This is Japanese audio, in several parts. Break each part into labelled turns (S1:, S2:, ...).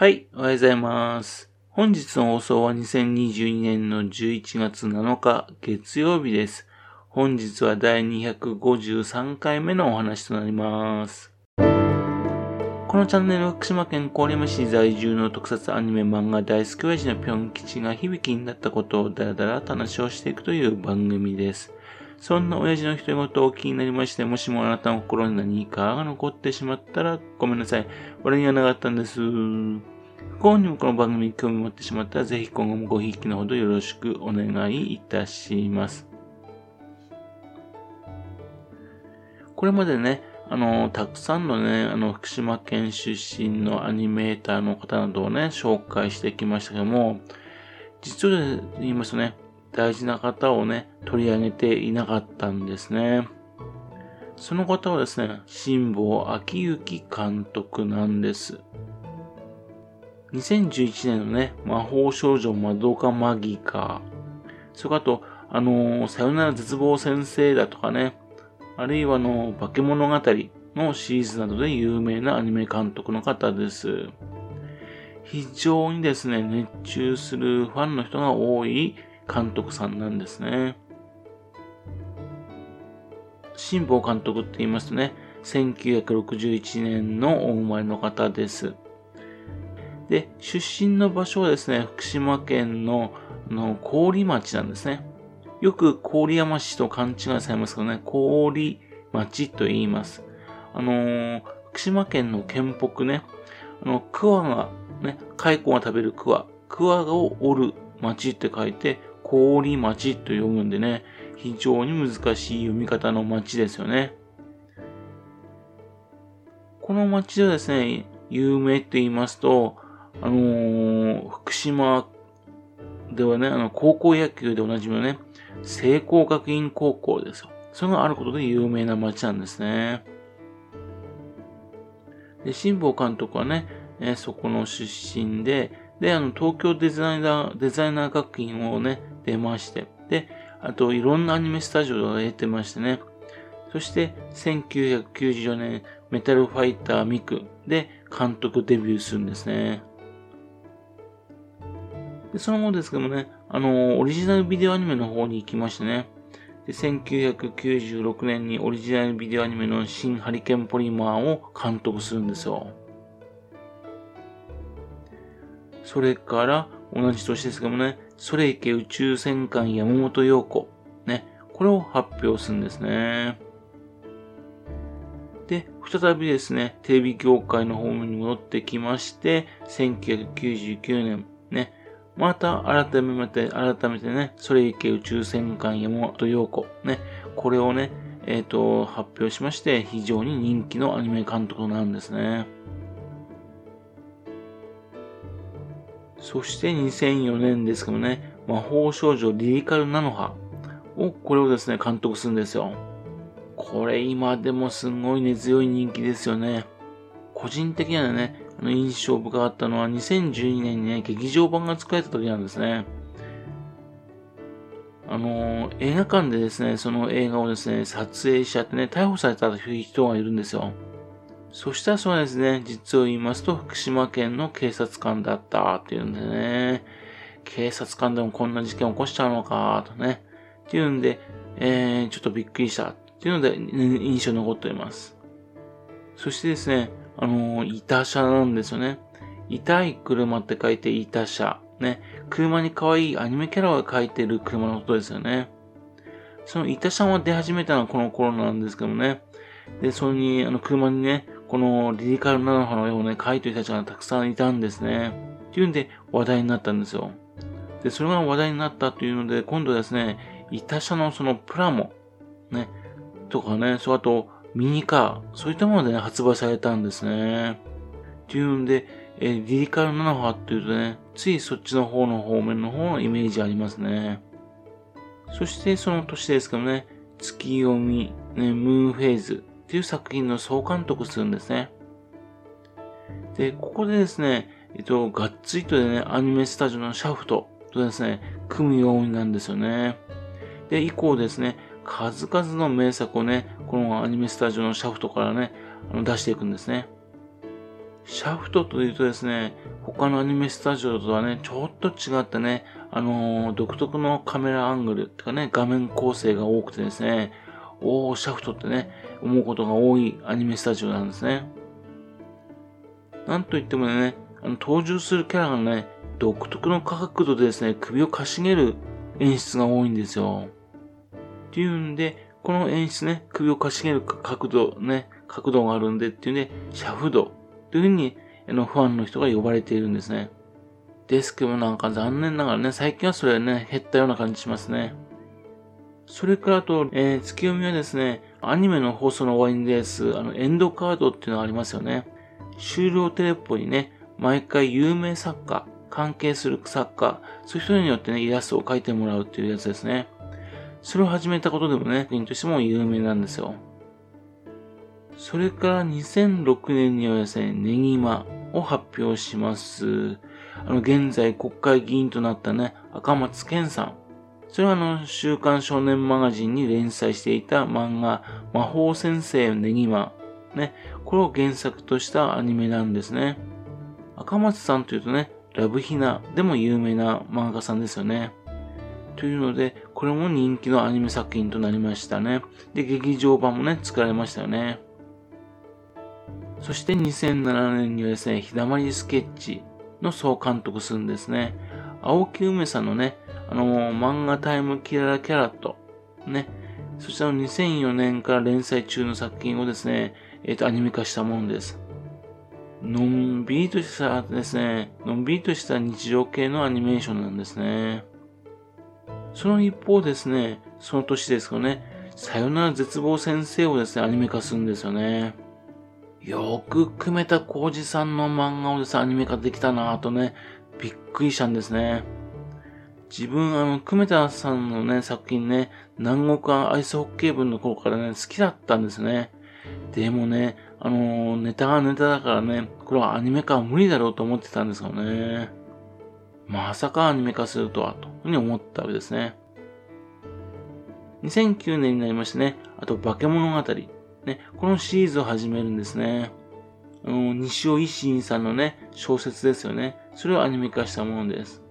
S1: はい、おはようございます。本日の放送は2022年の11月7日月曜日です。本日は第253回目のお話となります。このチャンネルは福島県郡山市在住の特撮アニメ漫画大好き親父のぴょん吉が響きになったことをだらだらと話をしていくという番組です。そんな親父の独り言を気になりまして、もしもあなたの心に何かが残ってしまったらごめんなさい。俺にはなかったんです。不幸にもこの番組に興味持ってしまったら、ぜひ今後もごひいきのほどよろしくお願いいたします。これまでね、あの、たくさんのね、あの、福島県出身のアニメーターの方などをね、紹介してきましたけども、実は言いますとね、大事な方をね、取り上げていなかったんですね。その方はですね、辛坊秋之監督なんです。2011年のね、魔法少女マドカマギカ、それからと、あのー、さよなら絶望先生だとかね、あるいはあの、化け物語のシリーズなどで有名なアニメ監督の方です。非常にですね、熱中するファンの人が多い監督さんなんですね。辛坊監督って言いますとね、1961年のお生まれの方です。で、出身の場所はですね、福島県のの郡町なんですね。よく郡山市と勘違いされますけどね、郡町と言います。あのー、福島県の県北ね、あの、桑が、ね、蚕が食べる桑、桑を折る町って書いて、郡町と読むんでね、非常に難しい読み方の町ですよね。この町ではですね、有名って言いますと、あのー、福島ではね、あの、高校野球でおなじみのね、聖光学院高校ですよ。それがあることで有名な街なんですね。で、辛坊監督はね、えそこの出身で、で、あの、東京デザイナー、デザイナー学院をね、出まして、で、あと、いろんなアニメスタジオを得てましてね、そして、1994年、メタルファイターミクで監督デビューするんですね。で、その後ですけどもね、あの、オリジナルビデオアニメの方に行きましてね、で、1996年にオリジナルビデオアニメの新ハリケーンポリマーを監督するんですよ。それから、同じ年ですけどもね、ソレイケ宇宙戦艦山本陽子。ね、これを発表するんですね。で、再びですね、テレビ業界の方に戻ってきまして、1999年、ね、また改めて、改めてね、それいけ宇宙戦艦山本陽子、ね、これをね、えっ、ー、と、発表しまして、非常に人気のアニメ監督なんですね。そして2004年ですけどね、魔法少女リリカルナノハを、これをですね、監督するんですよ。これ今でもすごい根強い人気ですよね。個人的にはね、あの印象深かったのは2012年にね、劇場版が作られた時なんですね。あのー、映画館でですね、その映画をですね、撮影しちゃってね、逮捕された人がいるんですよ。そしたらそうですね、実を言いますと、福島県の警察官だったっていうんでね、警察官でもこんな事件起こしちゃうのか、とね、っていうんで、えー、ちょっとびっくりしたっていうので、印象に残っております。そしてですね、あのー、板車なんですよね。痛い車って書いて板車。ね。車に可愛いアニメキャラが書いてる車のことですよね。その板車は出始めたのはこの頃なんですけどもね。で、それに、あの、車にね、このリリカルナノハの絵をね、描いてる人たちがたくさんいたんですね。っていうんで話題になったんですよ。で、それが話題になったというので、今度ですね、板車のそのプラモ、ね、とかね、そうあと、ミニカー、そういったものでね、発売されたんですね。っていうんで、えー、リリカルナノハっていうとね、ついそっちの方の方面の方のイメージありますね。そしてその年ですけどね、月読み、ね、ムーンフェイズっていう作品の総監督するんですね。で、ここでですね、えっと、がっつりとでね、アニメスタジオのシャフトとですね、組むようになるんですよね。で、以降ですね、数々の名作をね、このアニメスタジオのシャフトからね、あの出していくんですね。シャフトというとですね、他のアニメスタジオとはね、ちょっと違ったね、あのー、独特のカメラアングルってかね、画面構成が多くてですね、おー、シャフトってね、思うことが多いアニメスタジオなんですね。なんといってもね、あの登場するキャラがね、独特の角度でですね、首をかしげる演出が多いんですよ。っていうんで、この演出ね、首をかしげる角度ね、角度があるんでっていうね、シャフドというふうに、あの、ファンの人が呼ばれているんですね。ですけどなんか残念ながらね、最近はそれね、減ったような感じしますね。それからと、えー、月読みはですね、アニメの放送の終わりです、あの、エンドカードっていうのがありますよね。終了テレポにね、毎回有名作家、関係する作家、そういう人によってね、イラストを描いてもらうっていうやつですね。それを始めたことでもね、国としても有名なんですよ。それから2006年にはですね、ネギマを発表します。あの、現在国会議員となったね、赤松健さん。それはあの、週刊少年マガジンに連載していた漫画、魔法先生ネギマ。ね、これを原作としたアニメなんですね。赤松さんというとね、ラブヒナでも有名な漫画家さんですよね。というので、これも人気のアニメ作品となりましたね。で、劇場版もね、作られましたよね。そして2007年にはですね、ひだまりスケッチの総監督するんですね。青木梅さんのね、あの、漫画タイムキララキャラット、ね、そちらの2004年から連載中の作品をですね、えっ、ー、と、アニメ化したものです。のんびりとしたですね、のんびりとした日常系のアニメーションなんですね。その一方ですね、その年ですかね、さよなら絶望先生をですね、アニメ化するんですよね。よく組めた浩二さんの漫画をですね、アニメ化できたなぁとね、びっくりしたんですね。自分、あの、組田さんのね、作品ね、南国アイスホッケー部の頃からね、好きだったんですね。でもね、あのネタがネタだからね、これはアニメ化は無理だろうと思ってたんですよね。まさかアニメ化するとは、というふうに思ったわけですね。2009年になりましてね、あと化け物語。ね、このシリーズを始めるんですね。あの、西尾維新さんのね、小説ですよね。それをアニメ化したものです。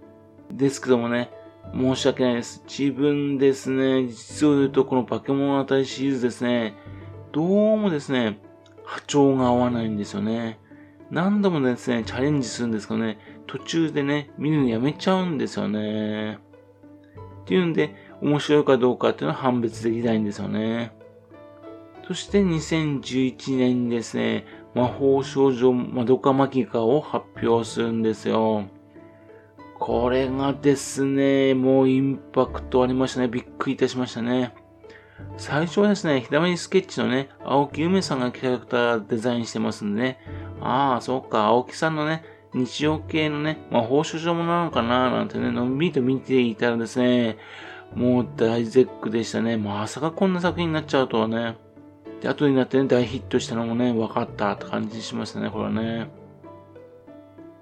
S1: ですけどもね、申し訳ないです。自分ですね、実を言うとこの化け物語シリーズですね、どうもですね、波長が合わないんですよね。何度もですね、チャレンジするんですけどね、途中でね、見るのやめちゃうんですよね。っていうんで、面白いかどうかっていうのは判別できないんですよね。そして2011年にですね、魔法少女まどかマギカを発表するんですよ。これがですね、もうインパクトありましたね。びっくりいたしましたね。最初はですね、ひだまりスケッチのね、青木梅さんがキャラクターデザインしてますんでね、ああ、そうか、青木さんのね、日常系のね、まあ、報酬上もなのかななんてね、のんびりと見ていたらですね、もう大絶句でしたね。まさかこんな作品になっちゃうとはね。で、後になってね、大ヒットしたのもね、分かったって感じしましたね、これはね。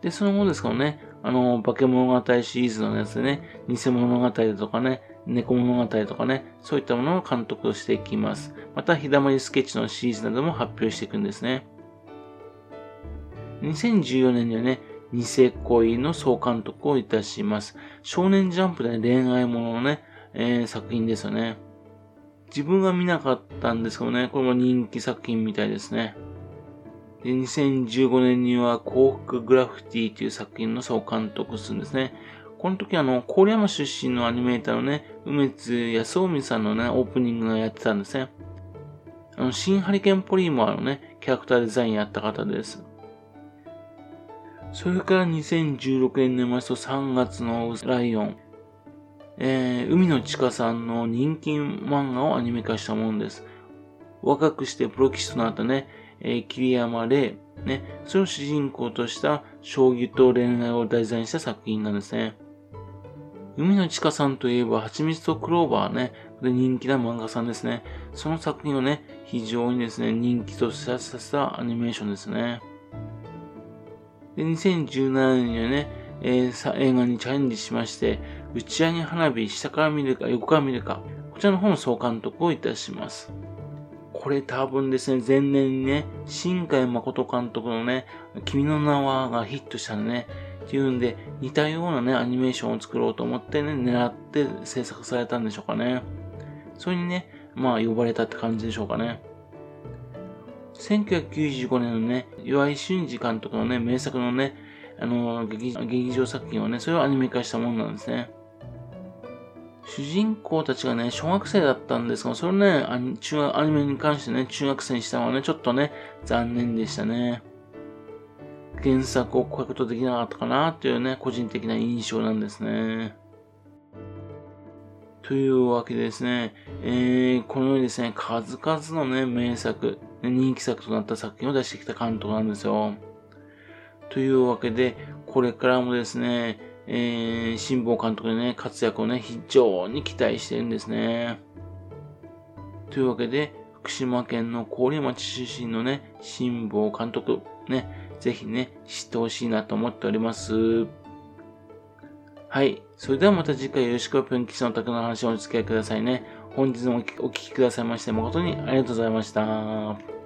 S1: で、その後ですからね、あの、化け物語シリーズのやつでね、偽物語とかね、猫物語とかね、そういったものを監督をしていきます。また、ひだまりスケッチのシリーズなども発表していくんですね。2014年にはね、ニセ恋の総監督をいたします。少年ジャンプで、恋愛もののね、えー、作品ですよね。自分は見なかったんですけどね、これも人気作品みたいですね。で2015年には幸福グラフィティという作品の総監督するんですね。この時あの、郡山出身のアニメーターのね、梅津康臣さんのね、オープニングがやってたんですね。あの、新ハリケーンポリーマーのね、キャラクターデザインやった方です。それから2016年年末と3月のライオン。えー、海野千佳さんの人気漫画をアニメ化したものです。若くしてプロ棋士となったね、えー、桐山玲、ね、それを主人公とした将棋と恋愛を題材にした作品なんですね。海野千佳さんといえば、蜂蜜とクローバーね、で人気な漫画さんですね。その作品をね、非常にですね、人気とさせたアニメーションですね。で、2017年にはね、えー、映画にチャレンジしまして、打ち上げ花火、下から見るか、横から見るか、こちらの方の総監督をいたします。これ多分ですね、前年にね、新海誠監督のね、君の名はがヒットしたね、っていうんで、似たようなね、アニメーションを作ろうと思ってね、狙って制作されたんでしょうかね。それにね、まあ呼ばれたって感じでしょうかね。1995年のね、岩井俊二監督のね、名作のね、あの劇、場作品をね、それをアニメ化したものなんですね。主人公たちがね、小学生だったんですが、それね、アニ中アニメに関してね、中学生にしたのはね、ちょっとね、残念でしたね。原作を超えることできなかったかなっていうね、個人的な印象なんですね。というわけでですね、えー、このようにですね、数々のね、名作、人気作となった作品を出してきた監督なんですよ。というわけで、これからもですね、えー、辛坊監督のね、活躍をね、非常に期待してるんですね。というわけで、福島県の郡町出身のね、辛坊監督、ね、ぜひね、知ってほしいなと思っております。はい。それではまた次回よろしくぴょんの宅の話をお付き合いくださいね。本日もお聞きくださいまして誠にありがとうございました。